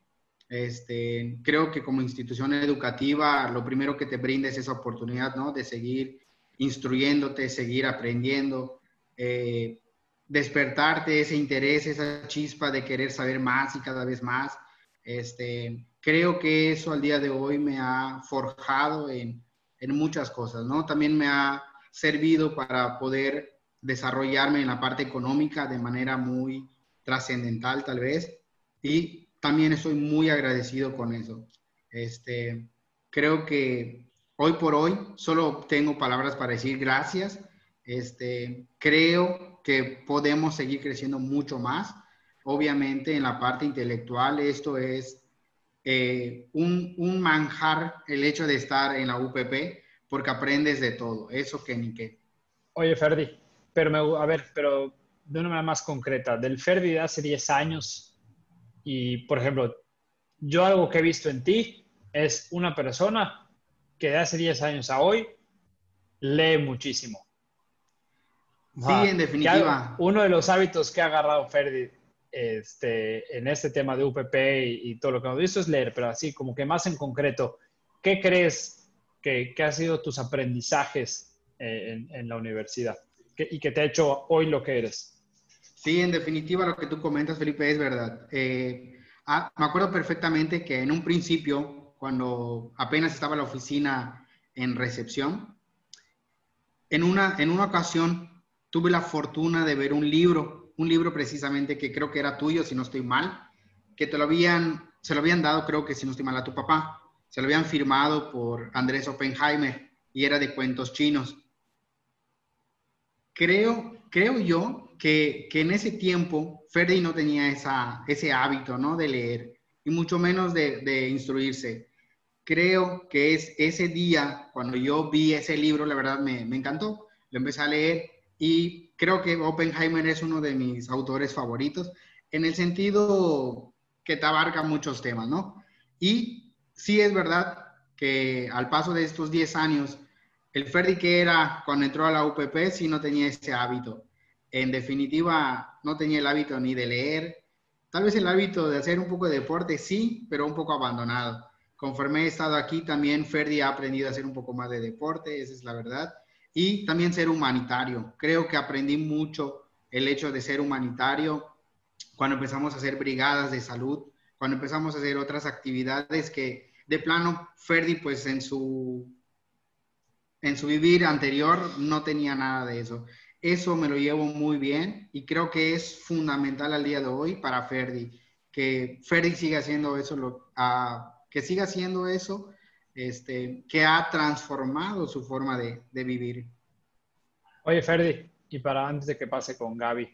Este, creo que como institución educativa, lo primero que te brinda es esa oportunidad, ¿no? De seguir instruyéndote, seguir aprendiendo, eh, despertarte ese interés, esa chispa de querer saber más y cada vez más. Este, creo que eso al día de hoy me ha forjado en, en muchas cosas, ¿no? También me ha servido para poder desarrollarme en la parte económica de manera muy trascendental, tal vez y también estoy muy agradecido con eso. Este, creo que hoy por hoy solo tengo palabras para decir gracias. Este, creo que podemos seguir creciendo mucho más. Obviamente en la parte intelectual esto es eh, un, un, manjar el hecho de estar en la UPP porque aprendes de todo, eso que ni qué. Oye, Ferdi, pero me, a ver, pero de una manera más concreta, del Ferdi de hace 10 años y, por ejemplo, yo algo que he visto en ti es una persona que de hace 10 años a hoy lee muchísimo. Sí, en definitiva. Uno de los hábitos que ha agarrado Ferdi este, en este tema de UPP y, todo lo que hemos visto es leer, pero así como que más en concreto, ¿qué crees que, que han sido tus aprendizajes eh, en, la universidad y que te ha hecho hoy lo que eres? Sí, en definitiva lo que tú comentas, Felipe, es verdad. Eh, ah, me acuerdo perfectamente que en un principio, cuando apenas estaba la oficina en recepción, en una, en una ocasión tuve la fortuna de ver un libro, un libro precisamente que creo que era tuyo, si no estoy mal, que te lo habían, se lo habían dado, creo que si no estoy mal, a tu papá. Se lo habían firmado por Andrés Oppenheimer y era de cuentos chinos. Creo, creo yo que, en ese tiempo Ferdi no tenía ese hábito, ¿no? De leer y mucho menos de, instruirse creo que es ese día, cuando yo vi ese libro, la verdad me, me, encantó. Lo empecé a leer y creo que Oppenheimer es uno de mis autores favoritos en el sentido que te abarca muchos temas, ¿no? Y sí es verdad que al paso de estos 10 años, el Ferdi que era cuando entró a la UPP sí no tenía ese hábito. En definitiva, no tenía el hábito ni de leer, tal vez el hábito de hacer un poco de deporte, sí, pero un poco abandonado conforme he estado aquí, también Ferdi ha aprendido a hacer un poco más de deporte, esa es la verdad. Y también ser humanitario. Creo que aprendí mucho el hecho de ser humanitario cuando empezamos a hacer brigadas de salud, cuando empezamos a hacer otras actividades que de plano Ferdi pues en su en su vivir anterior no tenía nada de eso. Eso me lo llevo muy bien y creo que es fundamental al día de hoy para Ferdi, que Ferdi siga haciendo eso que siga haciendo eso, este, que ha transformado su forma de, vivir. Oye, Ferdi, y para antes de que pase con Gaby,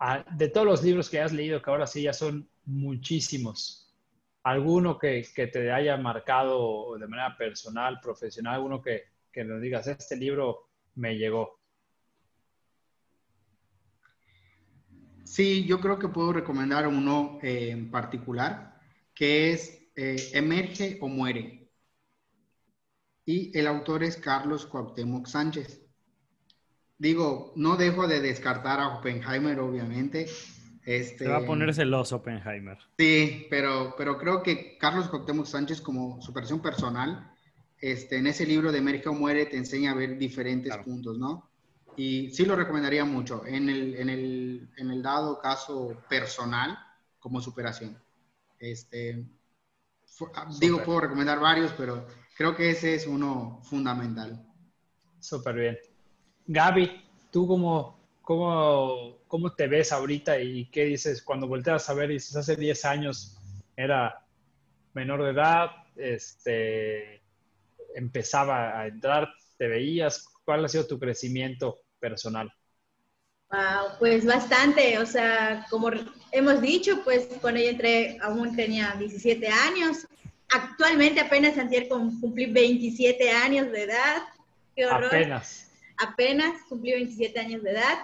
ah, de todos los libros que has leído, que ahora sí ya son muchísimos, ¿alguno que, te haya marcado de manera personal, profesional, alguno que, que nos digas, este libro me llegó? Sí, yo creo que puedo recomendar uno eh, en particular, que es eh, Emerge o Muere. Y el autor es Carlos Cuauhtémoc Sánchez. Digo, no dejo de descartar a Oppenheimer, obviamente. Este, Se va a poner celoso Oppenheimer. Sí, pero, pero creo que Carlos Cuauhtémoc Sánchez, como su versión personal, este, en ese libro de Emerge o Muere, te enseña a ver diferentes puntos, ¿no? Y sí lo recomendaría mucho en el, en el, en el dado caso personal como superación. Este, Ah, digo, puedo recomendar varios, pero creo que ese es uno fundamental. Súper bien. Gaby, ¿tú cómo, cómo, cómo te ves ahorita y qué dices cuando volteas a ver? Dices, hace 10 años era menor de edad, este, empezaba a entrar, te veías, ¿cuál ha sido tu crecimiento personal? Wow, pues bastante, o sea, como hemos dicho, pues cuando yo entré aún tenía 17 años. Actualmente apenas antier cumplí 27 años de edad. Qué horror. Apenas. Apenas cumplí 27 años de edad.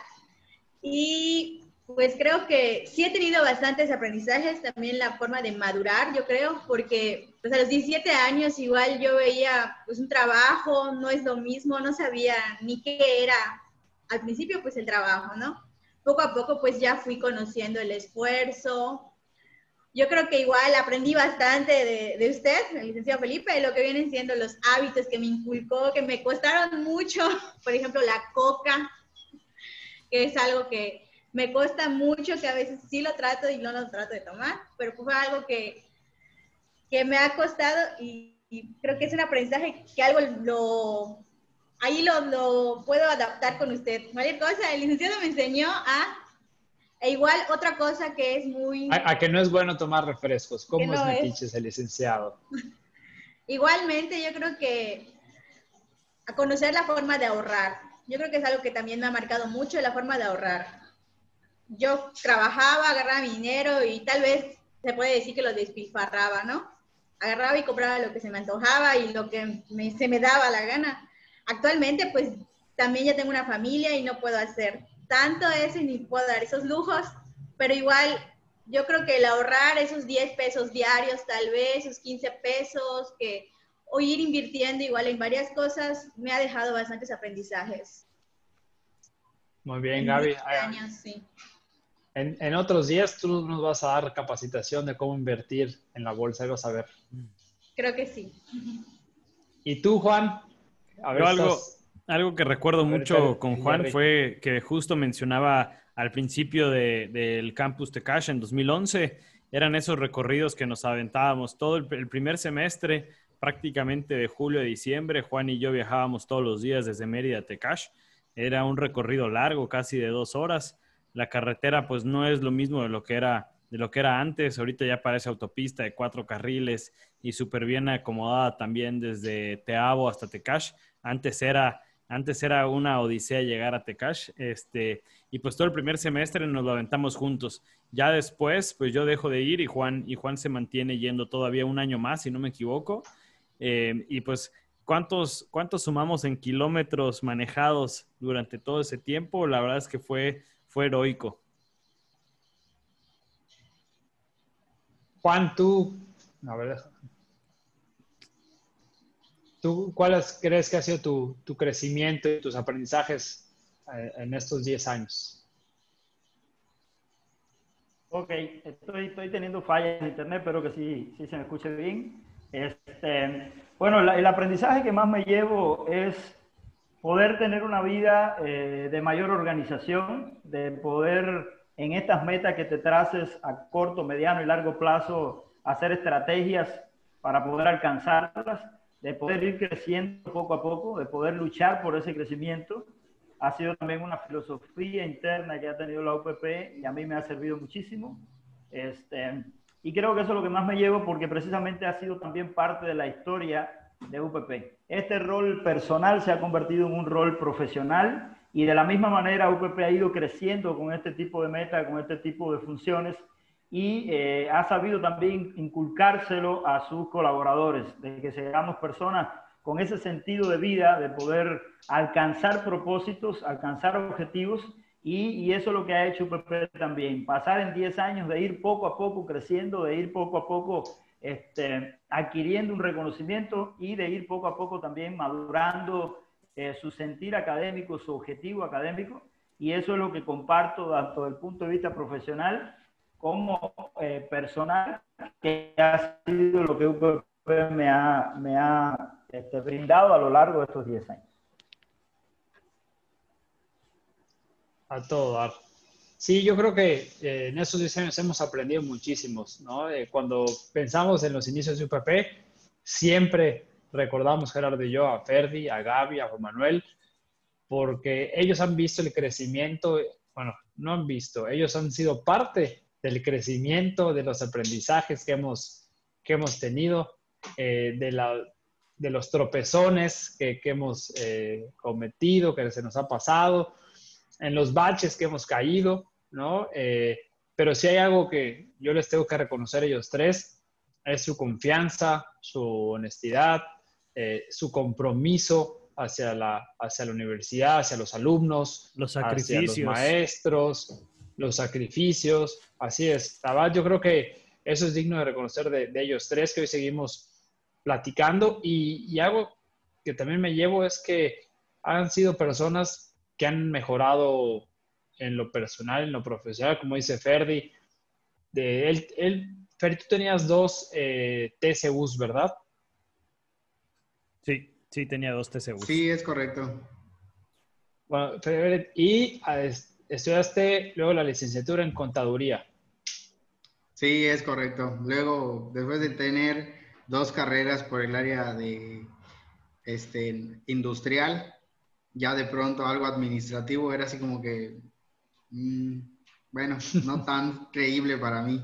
Y pues creo que sí he tenido bastantes aprendizajes, también la forma de madurar, yo creo, porque pues a los 17 años igual yo veía pues un trabajo, no es lo mismo, no sabía ni qué era al principio pues el trabajo, ¿no? Poco a poco pues ya fui conociendo el esfuerzo. Yo creo que igual aprendí bastante de, de usted, el licenciado Felipe, lo que vienen siendo los hábitos que me inculcó, que me costaron mucho, por ejemplo, la coca, que es algo que me cuesta mucho, que a veces sí lo trato y no lo trato de tomar, pero fue algo que, que me ha costado y, y creo que es un aprendizaje que algo lo, ahí lo, lo, puedo adaptar con usted. Cualquier cosa, el licenciado me enseñó a... E igual otra cosa que es muy... A, que no es bueno tomar refrescos. ¿Cómo es metiches el licenciado? Igualmente, yo creo que a conocer la forma de ahorrar. Yo creo que es algo que también me ha marcado mucho, la forma de ahorrar. Yo trabajaba, agarraba mi dinero y tal vez se puede decir que lo despilfarraba, ¿no? Agarraba y compraba lo que se me antojaba y lo que se me daba la gana actualmente pues también ya tengo una familia y no puedo hacer tanto eso y ni puedo dar esos lujos, pero igual yo creo que el ahorrar esos 10 pesos diarios, tal vez, esos 15 pesos, que, o ir invirtiendo igual en varias cosas, me ha dejado bastantes aprendizajes. Muy bien, Gaby. Años, sí. en, en, otros días tú nos vas a dar capacitación de cómo invertir en la bolsa, vas a ver. Creo que sí. ¿Y tú, Juan? A ver, algo, algo que recuerdo mucho con Juan fue que justo mencionaba al principio del campus Tecash en 2011, eran esos recorridos que nos aventábamos todo el, primer semestre, prácticamente de julio a diciembre. Juan y yo viajábamos todos los días desde Mérida a Tecash. Era un recorrido largo, casi de dos horas. La carretera, pues, no es lo mismo de lo que era de lo que era antes. Ahorita ya parece autopista de cuatro carriles y súper bien acomodada también desde Teabo hasta Tecash. Antes era, antes era una odisea llegar a Tecash. Este, y pues todo el primer semestre nos lo aventamos juntos. Ya después, pues yo dejo de ir y Juan, y Juan se mantiene yendo todavía un año más, si no me equivoco. Eh, y pues, ¿cuántos, ¿cuántos sumamos en kilómetros manejados durante todo ese tiempo? La verdad es que fue, fue heroico. Juan, tú, a ver, ¿tú cuál crees que ha sido tu, tu crecimiento y tus aprendizajes eh, en estos 10 años? Ok, estoy, estoy teniendo fallas en internet, pero que sí, sí se me escuche bien. Este, bueno, el aprendizaje que más me llevo es poder tener una vida eh, de mayor organización, de poder en estas metas que te traces a corto, mediano y largo plazo, hacer estrategias para poder alcanzarlas, de poder ir creciendo poco a poco, de poder luchar por ese crecimiento. Ha sido también una filosofía interna que ha tenido la UPP y a mí me ha servido muchísimo. Este, y creo que eso es lo que más me llevo porque precisamente ha sido también parte de la historia de UPP. Este rol personal se ha convertido en un rol profesional y de la misma manera, UPP ha ido creciendo con este tipo de meta, con este tipo de funciones y eh, ha sabido también inculcárselo a sus colaboradores, de que seamos personas con ese sentido de vida, de poder alcanzar propósitos, alcanzar objetivos, y, eso es lo que ha hecho UPP también, pasar en 10 años de ir poco a poco creciendo, de ir poco a poco este, adquiriendo un reconocimiento y de ir poco a poco también madurando eh, su sentir académico, su objetivo académico, y eso es lo que comparto desde el punto de vista profesional como eh, personal, que ha sido lo que UPP me ha, me ha este, brindado a lo largo de estos 10 años. A todo dar. Sí, yo creo que eh, en esos 10 años hemos aprendido muchísimos, ¿no? cuando pensamos en los inicios de UPP, siempre recordamos Gerardo y yo a Ferdi, a Gaby, a Juan Manuel, porque ellos han visto el crecimiento, bueno, no han visto, ellos han sido parte del crecimiento, de los aprendizajes que hemos, que hemos tenido, eh, de, la, de los tropezones que, que hemos eh, cometido, que se nos ha pasado, en los baches que hemos caído, ¿no? Eh, pero si hay algo que yo les tengo que reconocer a ellos tres, es su confianza, su honestidad, su compromiso hacia la, hacia la universidad, hacia los alumnos, los sacrificios. Hacia los maestros, los sacrificios. Así es. Yo creo que eso es digno de reconocer de, ellos tres que hoy seguimos platicando. Y, y, algo que también me llevo es que han sido personas que han mejorado en lo personal, en lo profesional, como dice Ferdi. De él, él Ferdi, tú tenías dos eh, TCUs, ¿verdad? Sí, sí, tenía dos TCU. Sí, es correcto. Bueno, y ah, estudiaste luego la licenciatura en contaduría. Sí, es correcto. Luego, después de tener dos carreras por el área de este, industrial, ya de pronto algo administrativo era así como que, mm, bueno, no tan creíble para mí,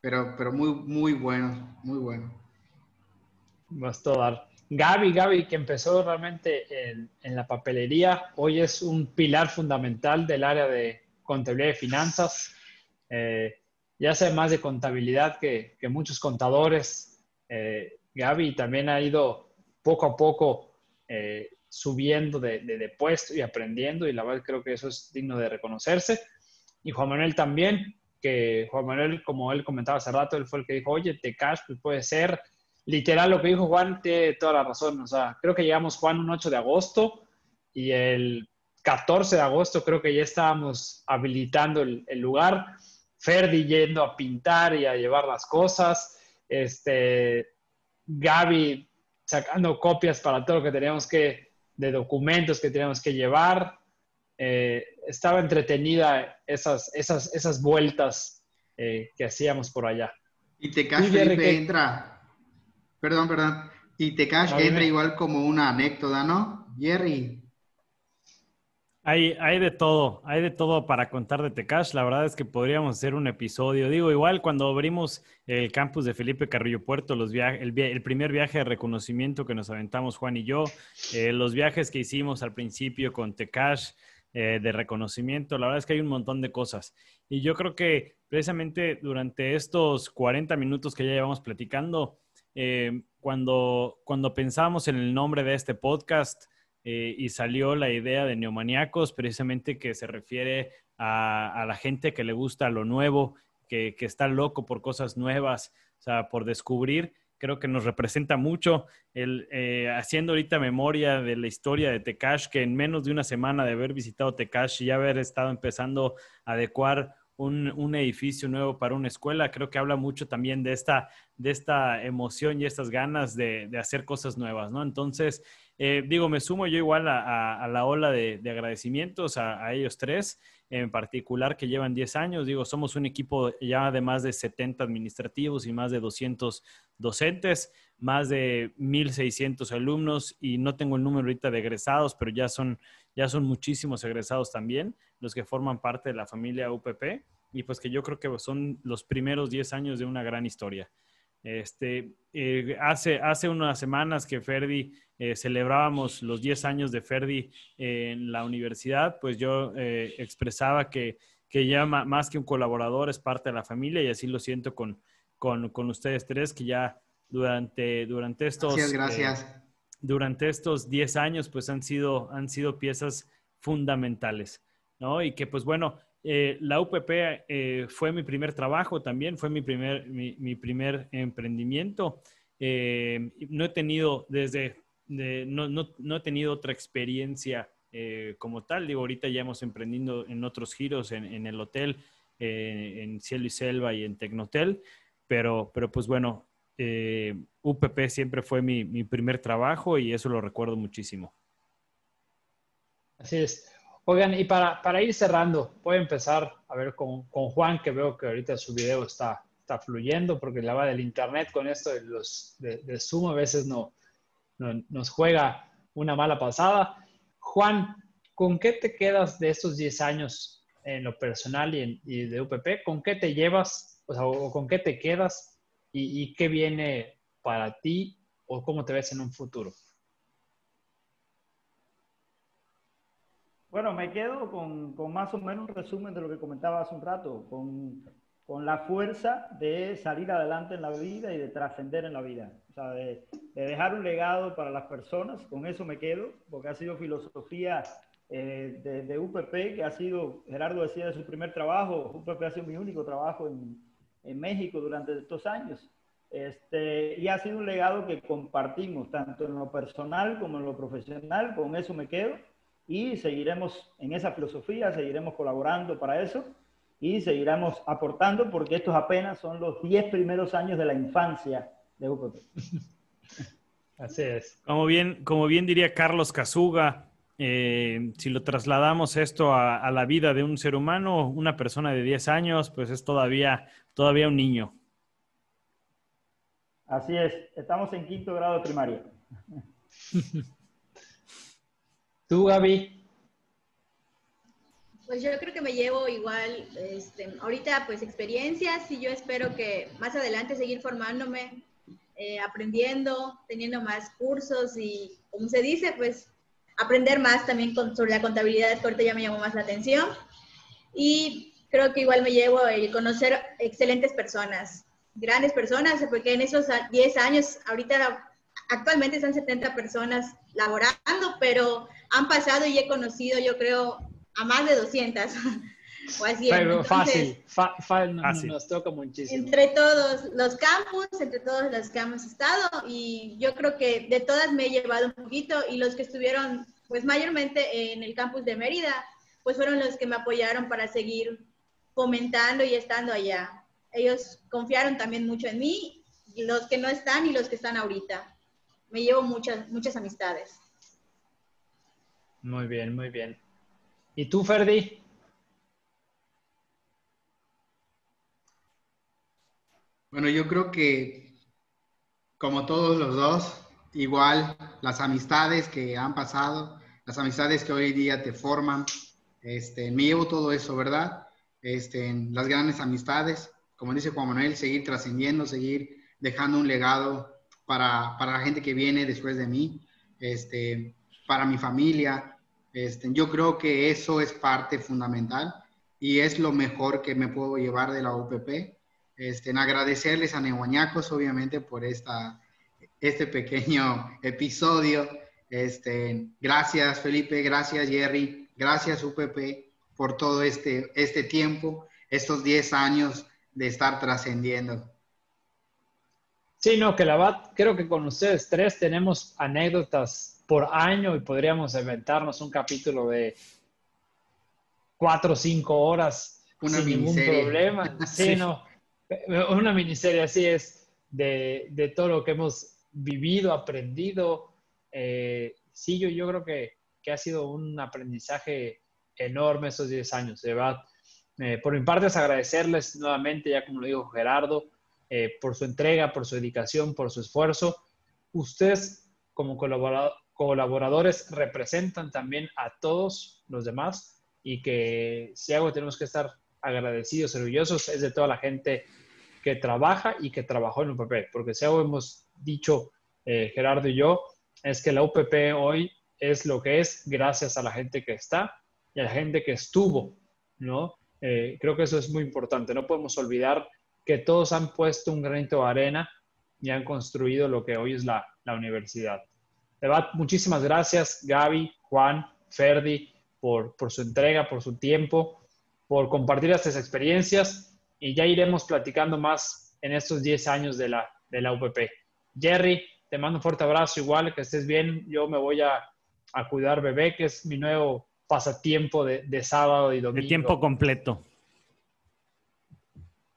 pero, pero muy, muy bueno, muy bueno. Bastó dar. Gaby, Gaby, que empezó realmente en, la papelería, hoy es un pilar fundamental del área de contabilidad y finanzas. Eh, ya sabe más de contabilidad que, muchos contadores. Eh, Gaby también ha ido poco a poco eh, subiendo de, de, puesto y aprendiendo, y la verdad creo que eso es digno de reconocerse. Y Juan Manuel también, que Juan Manuel, como él comentaba hace rato, él fue el que dijo, oye, Tecash pues puede ser literal lo que dijo Juan, tiene toda la razón. O sea, creo que llegamos Juan un 8 de agosto y el 14 de agosto creo que ya estábamos habilitando el, lugar. Ferdi yendo a pintar y a llevar las cosas. Este, Gaby sacando copias para todo lo que teníamos que, de documentos que teníamos que llevar. Eh, estaba entretenida esas, esas, esas vueltas eh, que hacíamos por allá. Y te Felipe entra, perdón, perdón, y te entra igual como una anécdota, ¿no? Jerry, hay, hay de todo, hay de todo para contar de Tecash. La verdad es que podríamos hacer un episodio. Digo, igual cuando abrimos el campus de Felipe Carrillo Puerto, los el, el, primer viaje de reconocimiento que nos aventamos Juan y yo, eh, los viajes que hicimos al principio con Tecash eh, de reconocimiento, la verdad es que hay un montón de cosas. Y yo creo que precisamente durante estos 40 minutos que ya llevamos platicando, eh, cuando, cuando pensamos en el nombre de este podcast, eh, y salió la idea de neomaniacos, precisamente que se refiere a, la gente que le gusta lo nuevo, que, está loco por cosas nuevas, o sea, por descubrir. Creo que nos representa mucho el, eh, haciendo ahorita memoria de la historia de Tecash, que en menos de una semana de haber visitado Tecash y ya haber estado empezando a adecuar un, edificio nuevo para una escuela, creo que habla mucho también de esta, de esta emoción y estas ganas de, de hacer cosas nuevas, ¿no? Entonces, eh, digo, me sumo yo igual a, la ola de, agradecimientos a, ellos tres, en particular que llevan 10 años. Digo, somos un equipo ya de más de 70 administrativos y más de 200 docentes, más de 1.600 alumnos y no tengo el número ahorita de egresados, pero ya son, ya son muchísimos egresados también los que forman parte de la familia UPP y pues que yo creo que son los primeros 10 años de una gran historia. Este, eh, hace, hace unas semanas que Ferdi eh, celebrábamos los 10 años de Ferdi en la universidad, pues yo eh, expresaba que, que ya más que un colaborador es parte de la familia y así lo siento con, con, con ustedes tres, que ya durante, durante estos... Gracias, durante estos 10 años, pues han sido, han sido piezas fundamentales, ¿no? Y que, pues bueno, eh, la UPP eh, fue mi primer trabajo también, fue mi primer, mi, primer emprendimiento. Eh, no he tenido desde, no, no, no, he tenido otra experiencia como tal. Digo, ahorita ya hemos emprendido en otros giros, en, en el hotel, en Cielo y Selva y en Tecnotel, pero, pero pues bueno, UPP siempre fue mi, mi primer trabajo y eso lo recuerdo muchísimo. Así es. Oigan, y para, para ir cerrando, voy a empezar a ver con, con, Juan, que veo que ahorita su video está, está fluyendo porque la va del internet con esto de, los, de, Zoom a veces no, nos juega una mala pasada. Juan, ¿con qué te quedas de estos 10 años en lo personal y, y de UPP? ¿Con qué te llevas o, sea, o con qué te quedas y, y qué viene para ti o cómo te ves en un futuro? Bueno, me quedo con, con, más o menos un resumen de lo que comentaba hace un rato, con, con la fuerza de salir adelante en la vida y de trascender en la vida. De, dejar un legado para las personas, con eso me quedo, porque ha sido filosofía eh, de, de, UPP, que ha sido, Gerardo decía de su primer trabajo, UPP ha sido mi único trabajo en, en México durante estos años. Este, y ha sido un legado que compartimos, tanto en lo personal como en lo profesional, con eso me quedo. Y seguiremos en esa filosofía, seguiremos colaborando para eso. Y seguiremos aportando porque estos apenas son los 10 primeros años de la infancia de UPP. Así es. Como bien, como bien diría Carlos Casuga, eh, si lo trasladamos esto a, la vida de un ser humano, una persona de 10 años, pues es todavía, todavía un niño. Así es, estamos en quinto grado de primaria. ¿Tú, Gaby? Pues yo creo que me llevo igual, este, ahorita pues experiencias y yo espero que más adelante seguir formándome, eh, aprendiendo, teniendo más cursos y, como se dice, pues aprender más también sobre la contabilidad, que ahorita ya me llamó más la atención. Y creo que igual me llevo el conocer excelentes personas, grandes personas, porque en esos 10 años, ahorita actualmente son 70 personas laborando, pero han pasado y he conocido, yo creo, a más de 200. o fácil, fácil, nos toca muchísimo. Entre todos los campus, entre todos los que hemos estado, y yo creo que de todas me he llevado un poquito, y los que estuvieron, pues mayormente en el campus de Mérida, pues fueron los que me apoyaron para seguir fomentando y estando allá. Ellos confiaron también mucho en mí, los que no están y los que están ahorita. Me llevo muchas, muchas amistades. Muy bien, muy bien. ¿Y tú, Ferdi? Bueno, yo creo que como todos los dos, igual las amistades que han pasado, las amistades que hoy día te forman, este, me llevo todo eso, ¿verdad? Este, las grandes amistades, como dice Juan Manuel, seguir trascendiendo, seguir dejando un legado para, para, la gente que viene después de mí, este, para mi familia. Este, yo creo que eso es parte fundamental y es lo mejor que me puedo llevar de la UPP. Este, en agradecerles a Nehuañacos, obviamente, por esta, este pequeño episodio. Este, gracias, Felipe, gracias, Jerry, Gracias UPP por todo este, este tiempo, estos 10 años de estar trascendiendo. Sí, no, que la creo que con ustedes tres tenemos anécdotas por año y podríamos inventarnos un capítulo de cuatro o cinco horas sin ningún problema. Sí, no, una miniserie así es de, de, todo lo que hemos vivido, aprendido. Eh, sí, yo, yo creo que que ha sido un aprendizaje enorme esos 10 años, de verdad. Eh, por mi parte es agradecerles nuevamente, ya como lo dijo Gerardo, eh, por su entrega, por su dedicación, por su esfuerzo. Ustedes como colaboradores representan también a todos los demás y que si algo tenemos que estar agradecidos, orgullosos, es de toda la gente que trabaja y que trabajó en UPP, porque si algo hemos dicho eh, Gerardo y yo, es que la UPP hoy es lo que es gracias a la gente que está y a la gente que estuvo, ¿no? Eh, creo que eso es muy importante. No podemos olvidar que todos han puesto un granito de arena y han construido lo que hoy es la, la universidad. Muchísimas gracias, Gaby, Juan, Ferdi, por, por su entrega, por su tiempo, por compartir estas experiencias y ya iremos platicando más en estos 10 años de la, de la UPP. Jerry, te mando un fuerte abrazo, igual que estés bien. Yo me voy a, a cuidar bebé, que es mi nuevo pasatiempo de, sábado y domingo. De tiempo completo.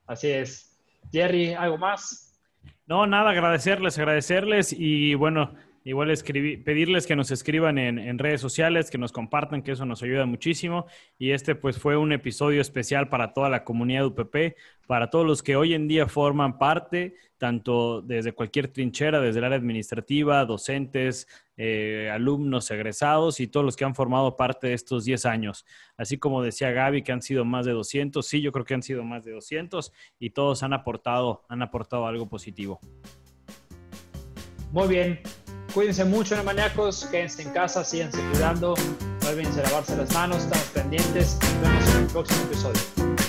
Así es. Jerry, ¿algo más? No, nada, agradecerles, agradecerles y bueno, igual escribir, pedirles que nos escriban en, en, redes sociales, que nos compartan, que eso nos ayuda muchísimo. Y este pues fue un episodio especial para toda la comunidad UPP, para todos los que hoy en día forman parte, tanto desde cualquier trinchera, desde el área administrativa, docentes, eh, alumnos, egresados y todos los que han formado parte de estos 10 años. Así como decía Gaby, que han sido más de 200, sí, yo creo que han sido más de 200 y todos han aportado, han aportado algo positivo. Muy bien, cuídense mucho, maníacos, quédense en casa, síganse cuidando, no olviden lavarse las manos, estamos pendientes, nos vemos en el próximo episodio.